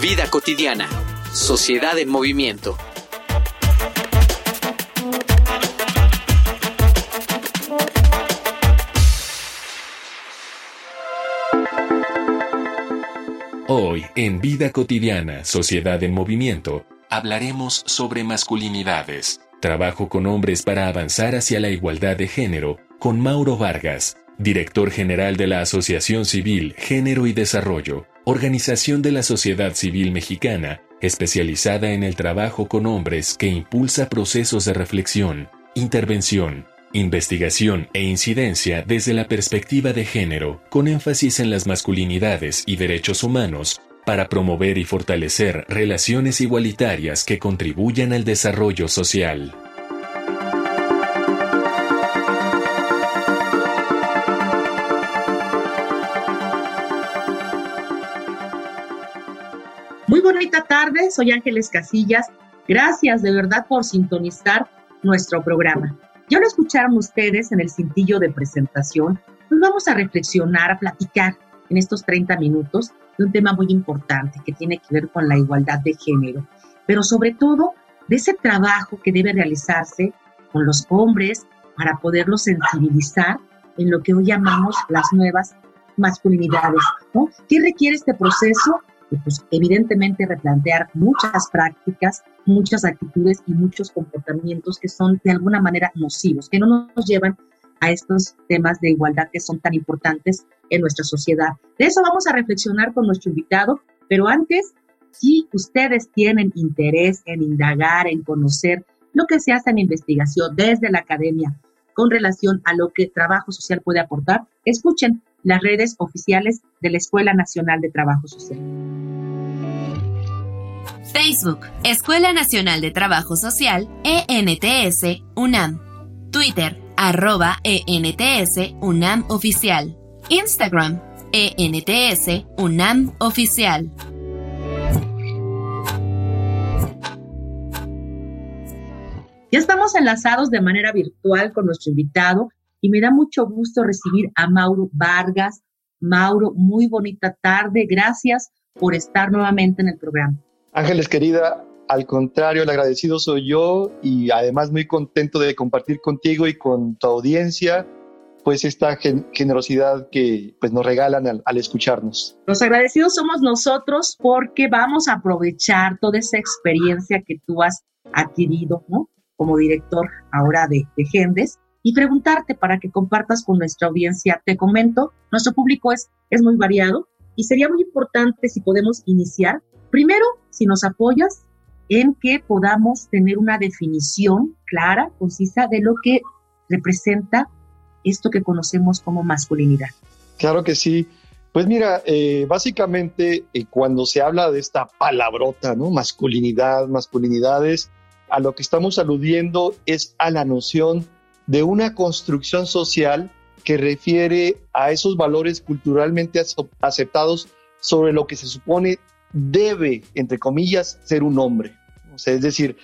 Vida cotidiana. Sociedad en movimiento. Hoy, en Vida cotidiana, Sociedad en movimiento, hablaremos sobre masculinidades. Trabajo con hombres para avanzar hacia la igualdad de género con Mauro Vargas, director general de la Asociación Civil Género y Desarrollo, organización de la sociedad civil mexicana especializada en el trabajo con hombres que impulsa procesos de reflexión, intervención, investigación e incidencia desde la perspectiva de género, con énfasis en las masculinidades y derechos humanos, para promover y fortalecer relaciones igualitarias que contribuyan al desarrollo social. Bonita tarde, soy Ángeles Casillas. Gracias de verdad por sintonizar nuestro programa. Ya lo escucharon ustedes en el cintillo de presentación. Nos vamos a reflexionar, a platicar en estos 30 minutos de un tema muy importante que tiene que ver con la igualdad de género, pero sobre todo de ese trabajo que debe realizarse con los hombres para poderlos sensibilizar en lo que hoy llamamos las nuevas masculinidades. ¿no? ¿Qué requiere este proceso? Pues evidentemente replantear muchas prácticas, muchas actitudes y muchos comportamientos que son de alguna manera nocivos, que no nos llevan a estos temas de igualdad que son tan importantes en nuestra sociedad. De eso vamos a reflexionar con nuestro invitado, pero antes, si ustedes tienen interés en indagar, en conocer lo que se hace en investigación desde la academia con relación a lo que trabajo social puede aportar, escuchen las redes oficiales de la Escuela Nacional de Trabajo Social. Facebook, Escuela Nacional de Trabajo Social, ENTS, UNAM. Twitter, arroba ENTS, UNAM Oficial. Instagram, ENTS, UNAM Oficial. Ya estamos enlazados de manera virtual con nuestro invitado y me da mucho gusto recibir a Mauro Vargas. Mauro, muy bonita tarde. Gracias por estar nuevamente en el programa. Ángeles, querida, al contrario, el agradecido soy yo y además muy contento de compartir contigo y con tu audiencia pues esta generosidad que pues nos regalan al, al, escucharnos. Los agradecidos somos nosotros porque vamos a aprovechar toda esa experiencia que tú has adquirido, ¿no? Como director ahora de, de Gendes y preguntarte para que compartas con nuestra audiencia. Te comento, nuestro público es, es muy variado y sería muy importante si podemos iniciar. Primero, si nos apoyas en que podamos tener una definición clara, concisa de lo que representa esto que conocemos como masculinidad. Claro que sí. Pues mira, eh, básicamente eh, cuando se habla de esta palabrota, ¿no? Masculinidad, masculinidades, a lo que estamos aludiendo es a la noción de una construcción social que refiere a esos valores culturalmente aceptados sobre lo que se supone debe, entre comillas, ser un hombre. Es decir,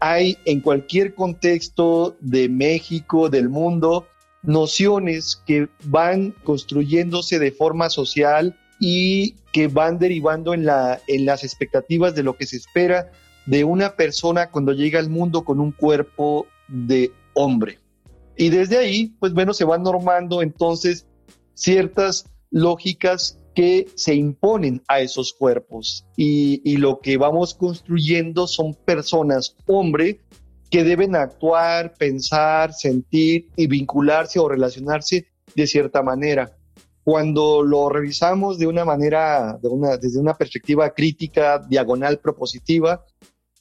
hay en cualquier contexto de México, del mundo, nociones que van construyéndose de forma social y que van derivando en, la, en las expectativas de lo que se espera de una persona cuando llega al mundo con un cuerpo de hombre. Y desde ahí, pues bueno, se van normando entonces ciertas lógicas que se imponen a esos cuerpos. Y, lo que vamos construyendo son personas, hombre, que deben actuar, pensar, sentir y vincularse o relacionarse de cierta manera. Cuando lo revisamos de una manera, desde una perspectiva crítica, diagonal, propositiva,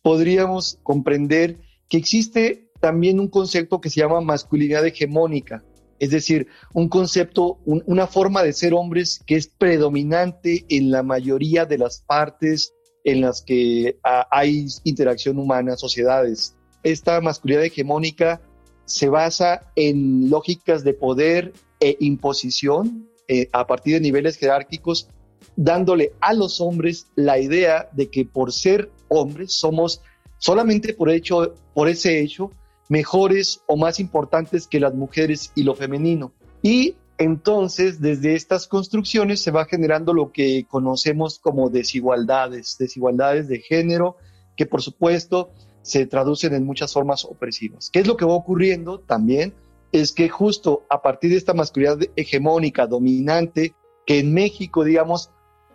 podríamos comprender que existe también un concepto que se llama masculinidad hegemónica, es decir, un concepto, una forma de ser hombres que es predominante en la mayoría de las partes en las que ah, hay interacción humana, sociedades. Esta masculinidad hegemónica se basa en lógicas de poder e imposición eh, a partir de niveles jerárquicos, dándole a los hombres la idea de que por ser hombres somos solamente por, hecho, por ese hecho mejores o más importantes que las mujeres y lo femenino. Y entonces, desde estas construcciones se va generando lo que conocemos como desigualdades, desigualdades de género, que por supuesto se traducen en muchas formas opresivas. ¿Qué es lo que va ocurriendo también? Es que justo a partir de esta masculinidad hegemónica, dominante, que en México, digamos,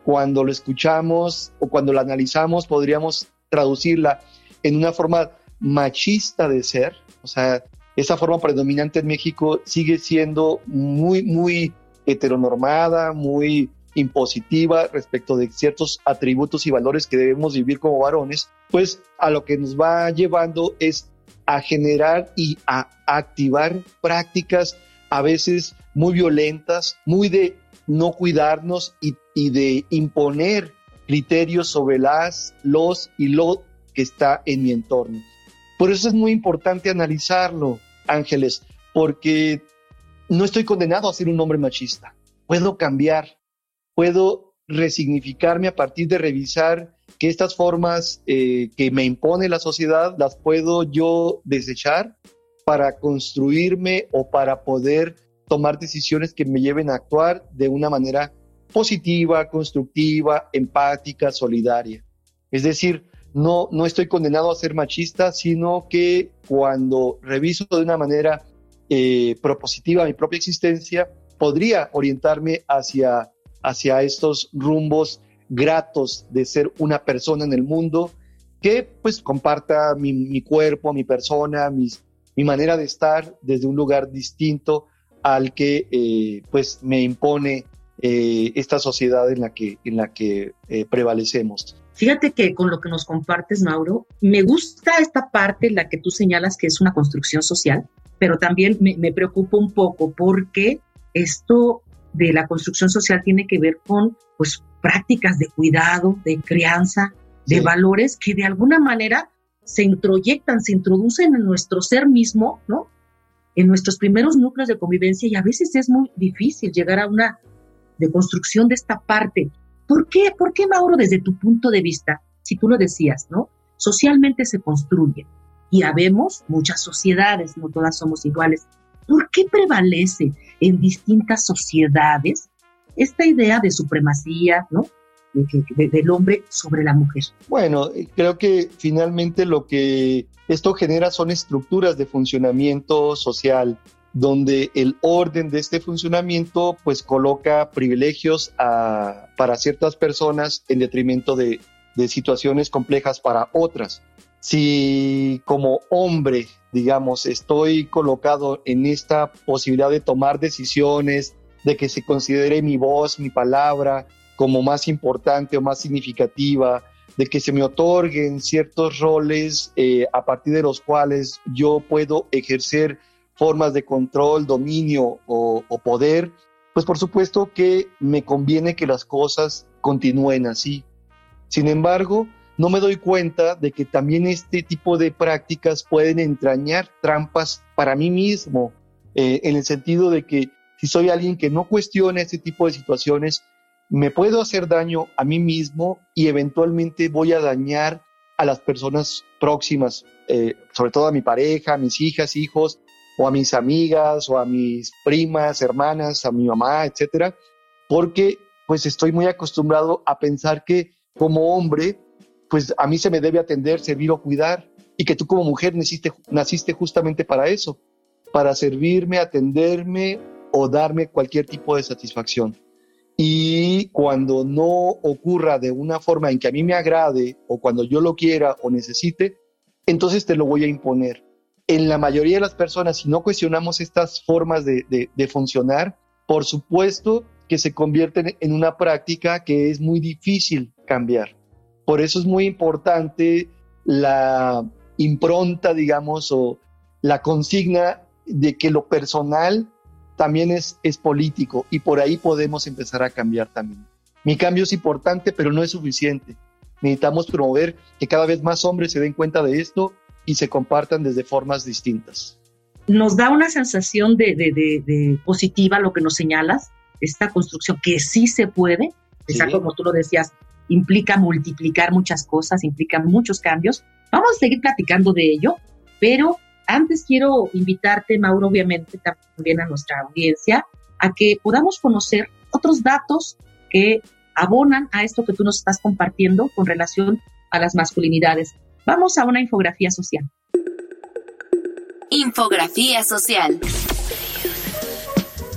cuando lo escuchamos o cuando lo analizamos, podríamos traducirla en una forma machista de ser, o sea, esa forma predominante en México sigue siendo muy, muy heteronormada, muy impositiva respecto de ciertos atributos y valores que debemos vivir como varones, pues a lo que nos va llevando es a generar y a activar prácticas a veces muy violentas, muy de no cuidarnos y, de imponer criterios sobre las, los y lo que está en mi entorno. Por eso es muy importante analizarlo, Ángeles, porque no estoy condenado a ser un hombre machista. Puedo cambiar, puedo resignificarme a partir de revisar que estas formas eh, que me impone la sociedad las puedo yo desechar para construirme o para poder tomar decisiones que me lleven a actuar de una manera positiva, constructiva, empática, solidaria. Es decir, no, no estoy condenado a ser machista, sino que cuando reviso de una manera eh, propositiva mi propia existencia, podría orientarme hacia, hacia estos rumbos gratos de ser una persona en el mundo que pues comparta mi, cuerpo, mi persona, mis, mi manera de estar desde un lugar distinto al que eh, pues me impone eh, esta sociedad en la que, en la que prevalecemos. Fíjate que con lo que nos compartes, Mauro, me gusta esta parte, la que tú señalas que es una construcción social, pero también me, preocupa un poco porque esto de la construcción social tiene que ver con pues prácticas de cuidado, de crianza, de valores que de alguna manera se introyectan, se introducen en nuestro ser mismo, ¿no? En nuestros primeros núcleos de convivencia y a veces es muy difícil llegar a una deconstrucción de esta parte. ¿Por qué, ¿Por qué, Mauro, desde tu punto de vista, si tú lo decías, ¿no? Socialmente se construye y habemos muchas sociedades, no todas somos iguales. ¿Por qué prevalece en distintas sociedades esta idea de supremacía, ¿no? del hombre sobre la mujer. Bueno, creo que finalmente lo que esto genera son estructuras de funcionamiento social donde el orden de este funcionamiento pues coloca privilegios para ciertas personas en detrimento de, situaciones complejas para otras. Si como hombre, digamos, estoy colocado en esta posibilidad de tomar decisiones, de que se considere mi voz, mi palabra como más importante o más significativa, de que se me otorguen ciertos roles eh, a partir de los cuales yo puedo ejercer formas de control, dominio o, poder, pues por supuesto que me conviene que las cosas continúen así. Sin embargo, no me doy cuenta de que también este tipo de prácticas pueden entrañar trampas para mí mismo, eh, en el sentido de que si soy alguien que no cuestiona este tipo de situaciones, me puedo hacer daño a mí mismo y eventualmente voy a dañar a las personas próximas, eh, sobre todo a mi pareja, a mis hijas, hijos, o a mis amigas o a mis primas, hermanas, a mi mamá, etcétera, porque pues estoy muy acostumbrado a pensar que como hombre, pues a mí se me debe atender, servir o cuidar y que tú como mujer naciste, naciste justamente para eso, para servirme, atenderme o darme cualquier tipo de satisfacción. Y cuando no ocurra de una forma en que a mí me agrade o cuando yo lo quiera o necesite, entonces te lo voy a imponer en la mayoría de las personas, si no cuestionamos estas formas de, funcionar, por supuesto que se convierten en una práctica que es muy difícil cambiar. Por eso es muy importante la impronta, digamos, o la consigna de que lo personal también es, es político y por ahí podemos empezar a cambiar también. Mi cambio es importante, pero no es suficiente. necesitamos promover que cada vez más hombres se den cuenta de esto y se compartan desde formas distintas. Nos da una sensación de, de, positiva lo que nos señalas, esta construcción que sí se puede, como tú lo decías, implica multiplicar muchas cosas, implica muchos cambios. Vamos a seguir platicando de ello, pero antes quiero invitarte, Mauro, obviamente también a nuestra audiencia, a que podamos conocer otros datos que abonan a esto que tú nos estás compartiendo con relación a las masculinidades. Vamos a una infografía social. Infografía social.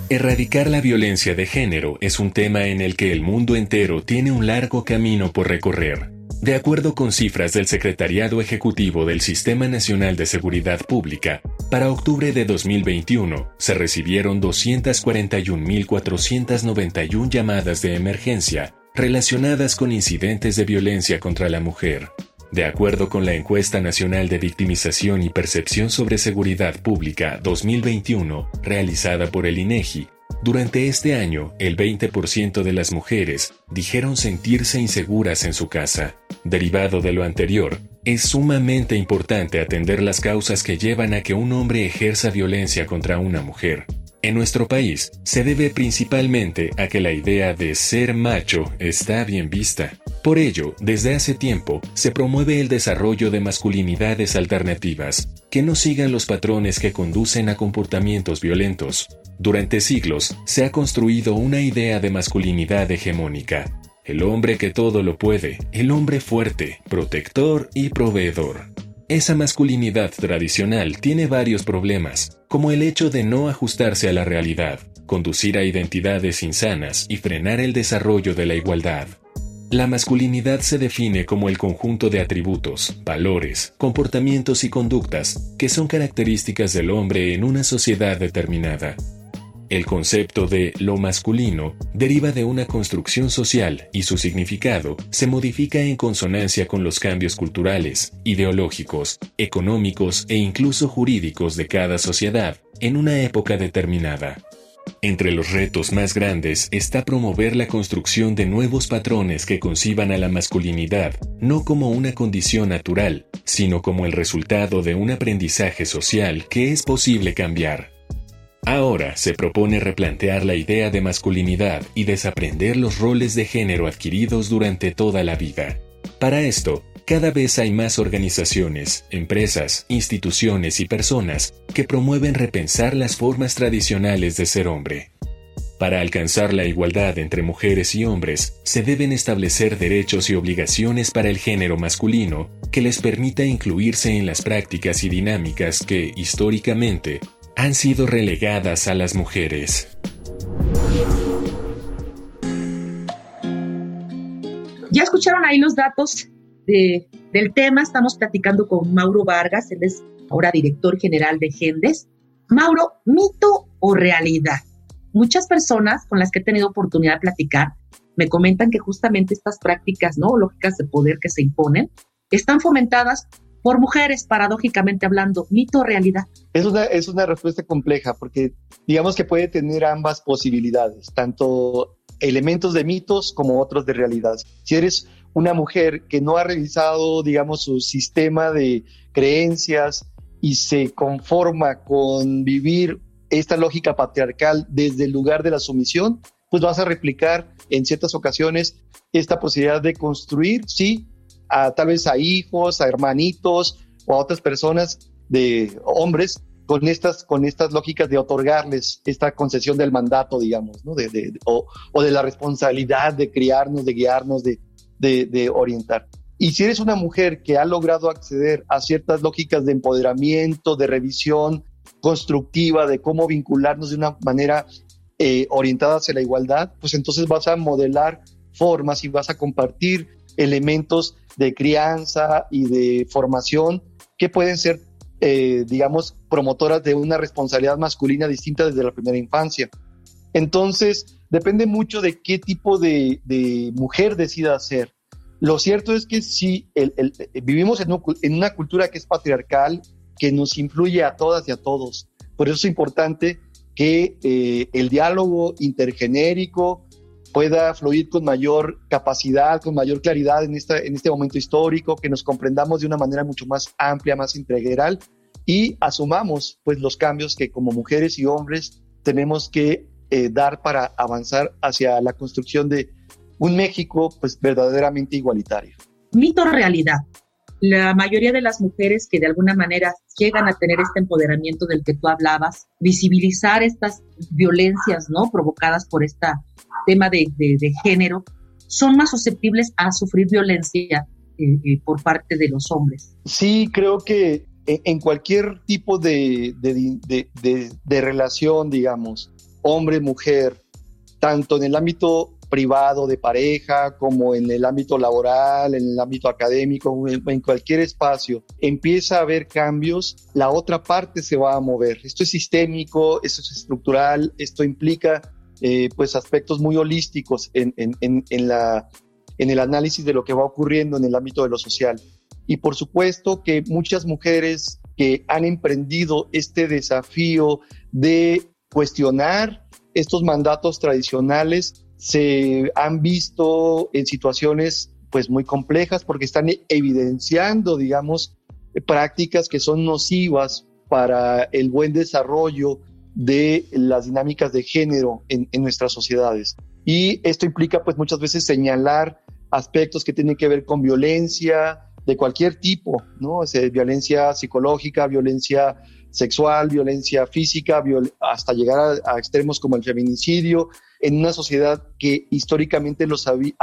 Erradicar la violencia de género es un tema en el que el mundo entero tiene un largo camino por recorrer. De acuerdo con cifras del Secretariado Ejecutivo del Sistema Nacional de Seguridad Pública, para octubre de 2021 se recibieron 241.491 llamadas de emergencia relacionadas con incidentes de violencia contra la mujer. De acuerdo con la Encuesta Nacional de Victimización y Percepción sobre Seguridad Pública 2021, realizada por el INEGI, durante este año, el 20% de las mujeres dijeron sentirse inseguras en su casa. Derivado de lo anterior, es sumamente importante atender las causas que llevan a que un hombre ejerza violencia contra una mujer. En nuestro país, se debe principalmente a que la idea de ser macho está bien vista. Por ello, desde hace tiempo, se promueve el desarrollo de masculinidades alternativas, que no sigan los patrones que conducen a comportamientos violentos. Durante siglos se ha construido una idea de masculinidad hegemónica. El hombre que todo lo puede, el hombre fuerte, protector y proveedor. Esa masculinidad tradicional tiene varios problemas, como el hecho de no ajustarse a la realidad, conducir a identidades insanas y frenar el desarrollo de la igualdad. La masculinidad se define como el conjunto de atributos, valores, comportamientos y conductas que son características del hombre en una sociedad determinada. El concepto de lo masculino deriva de una construcción social y su significado se modifica en consonancia con los cambios culturales, ideológicos, económicos e incluso jurídicos de cada sociedad en una época determinada. Entre los retos más grandes está promover la construcción de nuevos patrones que conciban a la masculinidad no como una condición natural, sino como el resultado de un aprendizaje social que es posible cambiar. Ahora se propone replantear la idea de masculinidad y desaprender los roles de género adquiridos durante toda la vida. Para esto, cada vez hay más organizaciones, empresas, instituciones y personas que promueven repensar las formas tradicionales de ser hombre. Para alcanzar la igualdad entre mujeres y hombres, se deben establecer derechos y obligaciones para el género masculino que les permita incluirse en las prácticas y dinámicas que, históricamente, han sido relegadas a las mujeres. Ya escucharon ahí los datos del tema. Estamos platicando con Mauro Vargas, él es ahora director general de Gendes. Mauro, ¿mito o realidad? Muchas personas con las que he tenido oportunidad de platicar me comentan que justamente estas prácticas no lógicas de poder que se imponen están fomentadas por mujeres, paradójicamente hablando, mito o realidad? Es una, es una respuesta compleja porque digamos que puede tener ambas posibilidades, tanto elementos de mitos como otros de realidad. Si eres una mujer que no ha revisado, digamos, su sistema de creencias y se conforma con vivir esta lógica patriarcal desde el lugar de la sumisión, pues vas a replicar en ciertas ocasiones esta posibilidad de construir, sí, a tal vez a hijos, a hermanitos o a otras personas de hombres con estas, con estas lógicas de otorgarles esta concesión del mandato, digamos, ¿no? de, o, de la responsabilidad de criarnos, de guiarnos, de, de, orientar. Y si eres una mujer que ha logrado acceder a ciertas lógicas de empoderamiento, de revisión constructiva, de cómo vincularnos de una manera eh, orientada hacia la igualdad, pues entonces vas a modelar formas y vas a compartir elementos de crianza y de formación que pueden ser, eh, digamos, promotoras de una responsabilidad masculina distinta desde la primera infancia. Entonces, depende mucho de qué tipo de, mujer decida ser. Lo cierto es que si vivimos en, una cultura que es patriarcal, que nos influye a todas y a todos. Por eso es importante que eh, el diálogo intergenérico, pueda fluir con mayor capacidad, con mayor claridad en, esta, en este momento histórico, que nos comprendamos de una manera mucho más amplia, más integral y asumamos pues los cambios que como mujeres y hombres tenemos que eh, dar para avanzar hacia la construcción de un México pues verdaderamente igualitario. Mito realidad. La mayoría de las mujeres que de alguna manera llegan a tener este empoderamiento del que tú hablabas, visibilizar estas violencias, ¿no? Provocadas por este tema de, género, son más susceptibles a sufrir violencia eh, eh, por parte de los hombres. Sí, creo que en cualquier tipo de, de relación, digamos, hombre-mujer, tanto en el ámbito privado de pareja, como en el ámbito laboral, en el ámbito académico, en, cualquier espacio, empieza a haber cambios, la otra parte se va a mover. Esto es sistémico, esto es estructural, esto implica eh, pues aspectos muy holísticos en, en, la, en el análisis de lo que va ocurriendo en el ámbito de lo social. Y por supuesto que muchas mujeres que han emprendido este desafío de cuestionar estos mandatos tradicionales se han visto en situaciones pues muy complejas porque están evidenciando, digamos, prácticas que son nocivas para el buen desarrollo de las dinámicas de género en, nuestras sociedades. Y esto implica pues muchas veces señalar aspectos que tienen que ver con violencia de cualquier tipo, ¿no? violencia psicológica, violencia sexual, violencia física, hasta llegar a, extremos como el feminicidio, en una sociedad que históricamente los había,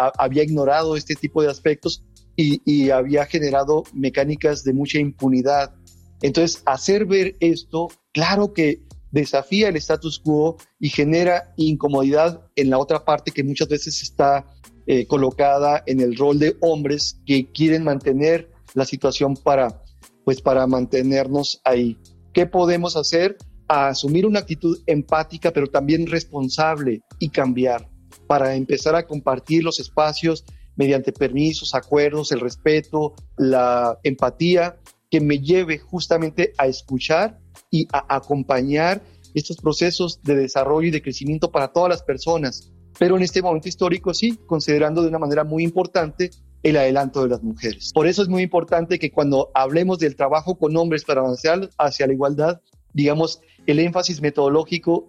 ignorado este tipo de aspectos y, había generado mecánicas de mucha impunidad. Entonces, hacer ver esto, claro que desafía el status quo y genera incomodidad en la otra parte que muchas veces está eh, colocada en el rol de hombres que quieren mantener la situación para, pues, para mantenernos ahí. ¿Qué podemos hacer? A asumir una actitud empática, pero también responsable y cambiar para empezar a compartir los espacios mediante permisos, acuerdos, el respeto, la empatía, que me lleve justamente a escuchar y a acompañar estos procesos de desarrollo y de crecimiento para todas las personas. Pero en este momento histórico sí, considerando de una manera muy importante el adelanto de las mujeres. Por eso es muy importante que cuando hablemos del trabajo con hombres para avanzar hacia la igualdad, digamos, el énfasis metodológico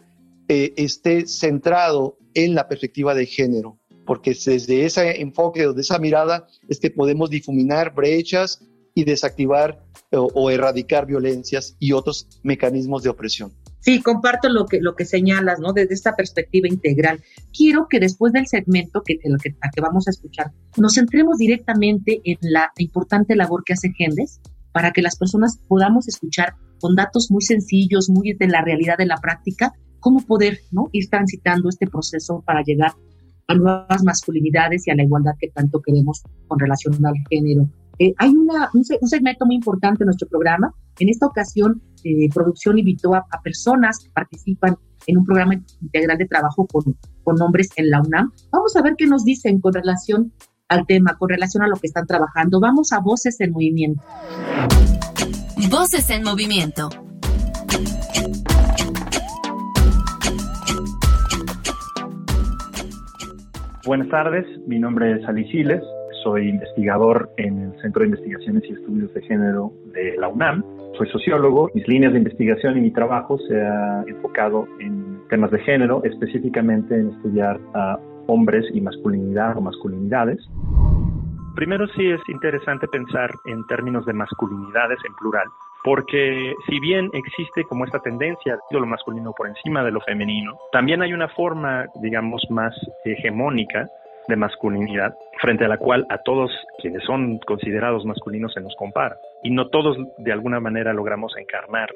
eh, esté centrado en la perspectiva de género, porque desde ese enfoque, desde esa mirada, es que podemos difuminar brechas y desactivar o erradicar violencias y otros mecanismos de opresión. Sí, comparto lo que, lo que señalas, ¿no? Desde esta perspectiva integral. Quiero que después del segmento que, que, que vamos a escuchar, nos centremos directamente en la importante labor que hace Gendes para que las personas podamos escuchar con datos muy sencillos, muy de la realidad de la práctica, cómo poder, ¿no? Ir transitando este proceso para llegar a nuevas masculinidades y a la igualdad que tanto queremos con relación al género. Eh, hay una, un, segmento muy importante en nuestro programa. En esta ocasión, eh, producción invitó a, personas que participan en un programa integral de trabajo con, con hombres en la UNAM. Vamos a ver qué nos dicen con relación al tema, con relación a lo que están trabajando. Vamos a Voces en Movimiento. Voces en Movimiento. Buenas tardes, mi nombre es Aliciles soy investigador en el Centro de Investigaciones y Estudios de Género de la UNAM. Soy sociólogo. Mis líneas de investigación y mi trabajo se ha enfocado en temas de género, específicamente en estudiar a hombres y masculinidad o masculinidades. Primero sí es interesante pensar en términos de masculinidades en plural, porque si bien existe como esta tendencia de lo masculino por encima de lo femenino, también hay una forma, digamos, más hegemónica de masculinidad frente a la cual a todos quienes son considerados masculinos se nos compara. Y no todos de alguna manera logramos encarnar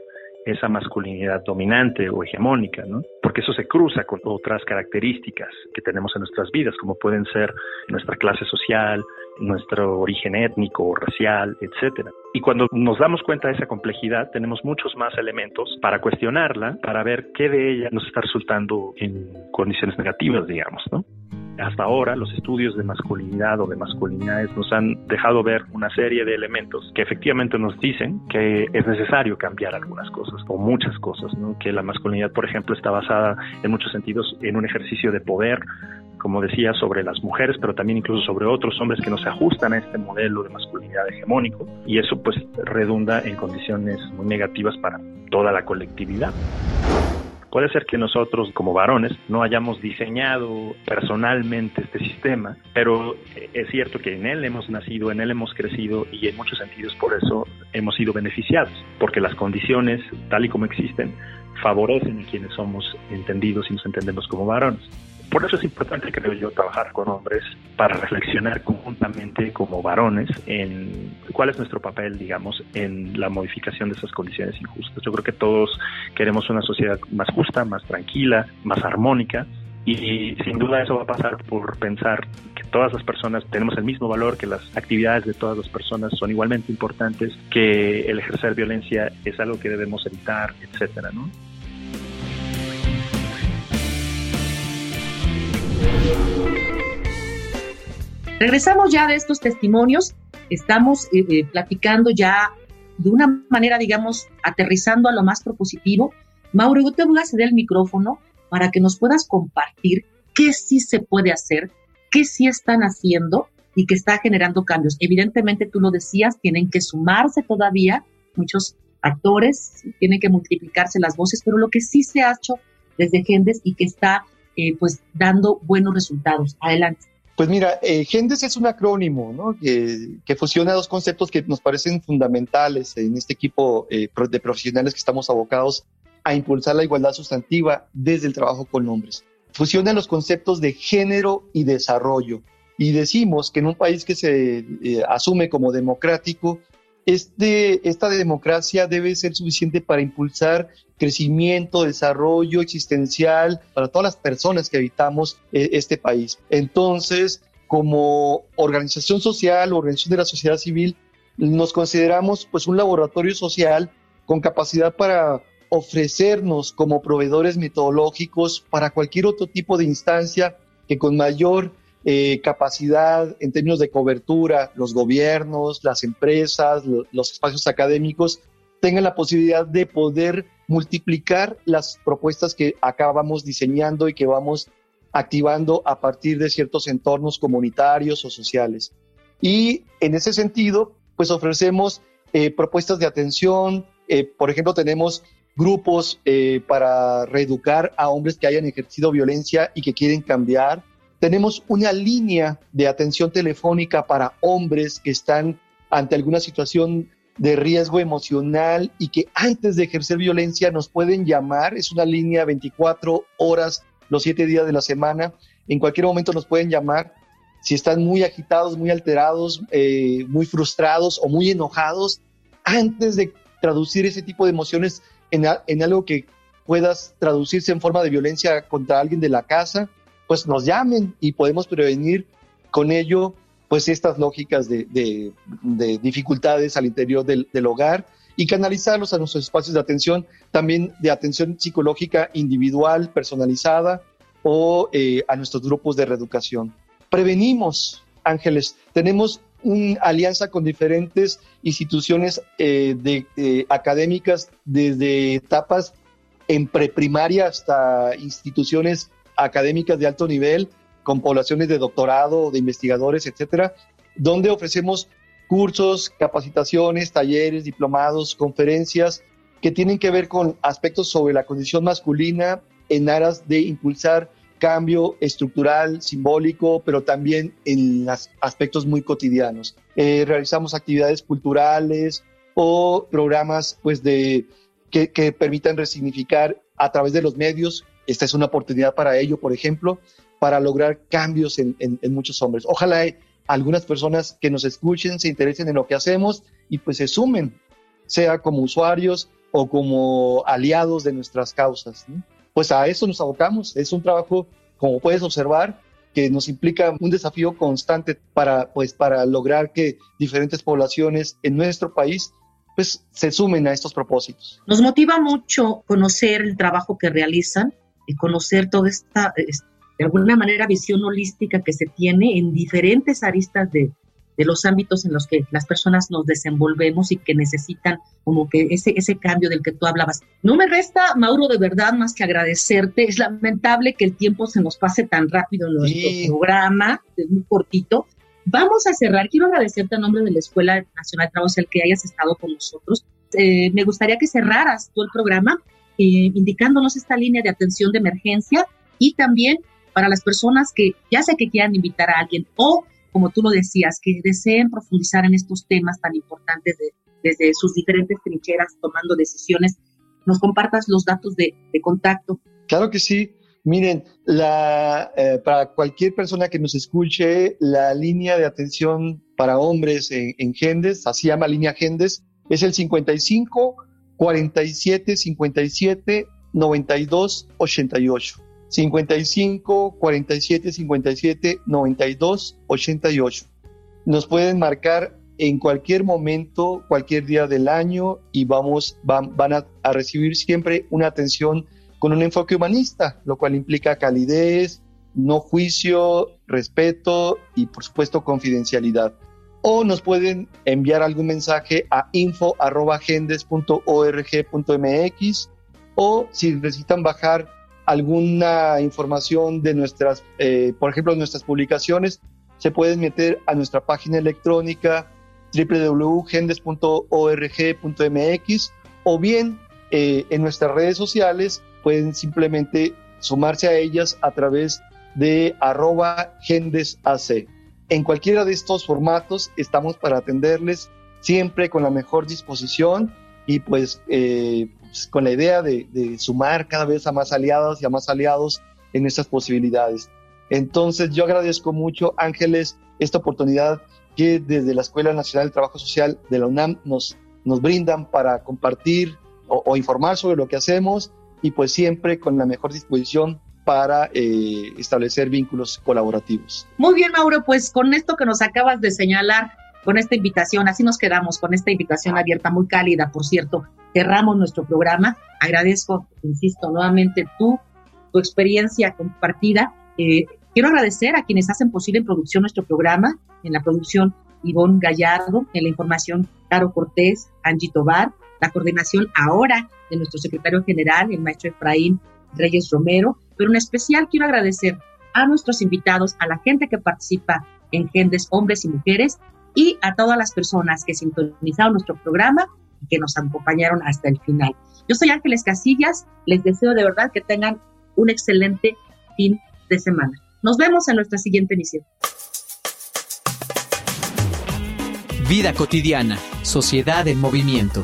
esa masculinidad dominante o hegemónica, ¿no? Porque eso se cruza con otras características que tenemos en nuestras vidas, como pueden ser nuestra clase social, nuestro origen étnico o racial, etcétera. Y cuando nos damos cuenta de esa complejidad, tenemos muchos más elementos para cuestionarla, para ver qué de ella nos está resultando en condiciones negativas, digamos, ¿no? Hasta ahora los estudios de masculinidad o de masculinidades nos han dejado ver una serie de elementos que efectivamente nos dicen que es necesario cambiar algunas cosas o muchas cosas, ¿no? que la masculinidad, por ejemplo, está basada en muchos sentidos en un ejercicio de poder, como decía, sobre las mujeres, pero también incluso sobre otros hombres que no se ajustan a este modelo de masculinidad hegemónico y eso pues redunda en condiciones muy negativas para toda la colectividad. Puede ser que nosotros como varones no hayamos diseñado personalmente este sistema, pero es cierto que en él hemos nacido, en él hemos crecido y en muchos sentidos por eso hemos sido beneficiados, porque las condiciones tal y como existen favorecen a quienes somos entendidos y nos entendemos como varones. Por eso es importante, creo yo, trabajar con hombres para reflexionar conjuntamente como varones en cuál es nuestro papel, digamos, en la modificación de esas condiciones injustas. Yo creo que todos queremos una sociedad más justa, más tranquila, más armónica, y sin duda eso va a pasar por pensar que todas las personas tenemos el mismo valor, que las actividades de todas las personas son igualmente importantes, que el ejercer violencia es algo que debemos evitar, etcétera, ¿no? Regresamos ya de estos testimonios, estamos eh, eh, platicando ya de una manera, digamos, aterrizando a lo más propositivo. Mauro, yo te voy a ceder el micrófono para que nos puedas compartir qué sí se puede hacer, qué sí están haciendo y que está generando cambios. Evidentemente, tú lo decías, tienen que sumarse todavía muchos actores, tienen que multiplicarse las voces, pero lo que sí se ha hecho desde Gendes y que está eh, pues dando buenos resultados. Adelante. Pues mira, eh, Gendes es un acrónimo ¿no? que, fusiona dos conceptos que nos parecen fundamentales en este equipo eh, de profesionales que estamos abocados a impulsar la igualdad sustantiva desde el trabajo con hombres. Fusiona los conceptos de género y desarrollo. Y decimos que en un país que se eh, asume como democrático, este, esta democracia debe ser suficiente para impulsar crecimiento, desarrollo existencial para todas las personas que habitamos eh, este país. Entonces, como organización social, organización de la sociedad civil, nos consideramos pues un laboratorio social con capacidad para ofrecernos como proveedores metodológicos para cualquier otro tipo de instancia que con mayor eh, capacidad en términos de cobertura, los gobiernos, las empresas, los espacios académicos tengan la posibilidad de poder multiplicar las propuestas que acabamos diseñando y que vamos activando a partir de ciertos entornos comunitarios o sociales. Y en ese sentido, pues ofrecemos eh, propuestas de atención, eh, por ejemplo, tenemos grupos para reeducar a hombres que hayan ejercido violencia y que quieren cambiar. Tenemos una línea de atención telefónica para hombres que están ante alguna situación de riesgo emocional y que antes de ejercer violencia nos pueden llamar. Es una línea 24 horas los 7 días de la semana. En cualquier momento nos pueden llamar. Si están muy agitados, muy alterados, eh, muy frustrados o muy enojados, antes de traducir ese tipo de emociones en, algo que puedas traducirse en forma de violencia contra alguien de la casa, pues nos llamen y podemos prevenir con ello pues estas lógicas de, dificultades al interior del, hogar y canalizarlos a nuestros espacios de atención, también de atención psicológica individual, personalizada o eh, a nuestros grupos de reeducación. Prevenimos, Ángeles, tenemos una alianza con diferentes instituciones eh, de, académicas desde etapas en preprimaria hasta instituciones académicas de alto nivel con poblaciones de doctorado, de investigadores, etcétera, donde ofrecemos cursos, capacitaciones, talleres, diplomados, conferencias que tienen que ver con aspectos sobre la condición masculina en aras de impulsar cambio estructural, simbólico, pero también en los aspectos muy cotidianos. Eh, realizamos actividades culturales o programas pues, de, que permitan resignificar a través de los medios. Esta es una oportunidad para ello, por ejemplo, para lograr cambios en, muchos hombres. Ojalá algunas personas que nos escuchen se interesen en lo que hacemos y pues se sumen, sea como usuarios o como aliados de nuestras causas. Pues a eso nos abocamos. Es un trabajo, como puedes observar, que nos implica un desafío constante para, pues, para lograr que diferentes poblaciones en nuestro país pues, se sumen a estos propósitos. Nos motiva mucho conocer el trabajo que realizan y conocer toda esta, de alguna manera, visión holística que se tiene en diferentes aristas de, de los ámbitos en los que las personas nos desenvolvemos y que necesitan como que ese, ese cambio del que tú hablabas. No me resta, Mauro, de verdad, más que agradecerte. Es lamentable que el tiempo se nos pase tan rápido en nuestro programa, es muy cortito. Vamos a cerrar. Quiero agradecerte a nombre de la Escuela Nacional de Trabajo el que hayas estado con nosotros. Eh, me gustaría que cerraras tú el programa indicándonos esta línea de atención de emergencia y también para las personas que ya sé que quieran invitar a alguien o como tú lo decías, que deseen profundizar en estos temas tan importantes desde sus diferentes trincheras, tomando decisiones, nos compartas los datos de, contacto. Claro que sí. Miren, la, eh, para cualquier persona que nos escuche, la línea de atención para hombres en, en Gendes, así llama línea Gendes, es el 55 47 57 92 88. 55 47 57 92 88. Nos pueden marcar en cualquier momento, cualquier día del año y vamos, van, van a, a, recibir siempre una atención con un enfoque humanista, lo cual implica calidez, no juicio, respeto y por supuesto confidencialidad. O nos pueden enviar algún mensaje a info.gendes.org.mx o si necesitan bajar alguna información de nuestras, eh, por ejemplo, nuestras publicaciones, se pueden meter a nuestra página electrónica www.gendes.org.mx o bien eh, en nuestras redes sociales pueden simplemente sumarse a ellas a través de arroba gendesac. En cualquiera de estos formatos estamos para atenderles siempre con la mejor disposición y pues eh, pues, con la idea de, sumar cada vez a más aliadas y a más aliados en estas posibilidades. Entonces yo agradezco mucho, Ángeles, esta oportunidad que desde la Escuela Nacional de Trabajo Social de la UNAM nos, nos brindan para compartir o, informar sobre lo que hacemos y pues siempre con la mejor disposición para eh, establecer vínculos colaborativos. Muy bien, Mauro, pues con esto que nos acabas de señalar, con esta invitación, así nos quedamos, con esta invitación abierta, muy cálida, por cierto, cerramos nuestro programa. Agradezco, insisto, nuevamente tú, tu experiencia compartida. Eh, quiero agradecer a quienes hacen posible en producción nuestro programa, en la producción Ivonne Gallardo, en la información Caro Cortés, Angie Tobar, la coordinación ahora de nuestro secretario general, el maestro Efraín Reyes Romero, pero en especial quiero agradecer a nuestros invitados, a la gente que participa en Gendes, hombres y mujeres, y a todas las personas que sintonizaron nuestro programa que nos acompañaron hasta el final. Yo soy Ángeles Casillas, les deseo de verdad que tengan un excelente fin de semana. Nos vemos en nuestra siguiente emisión. Vida cotidiana, sociedad en movimiento.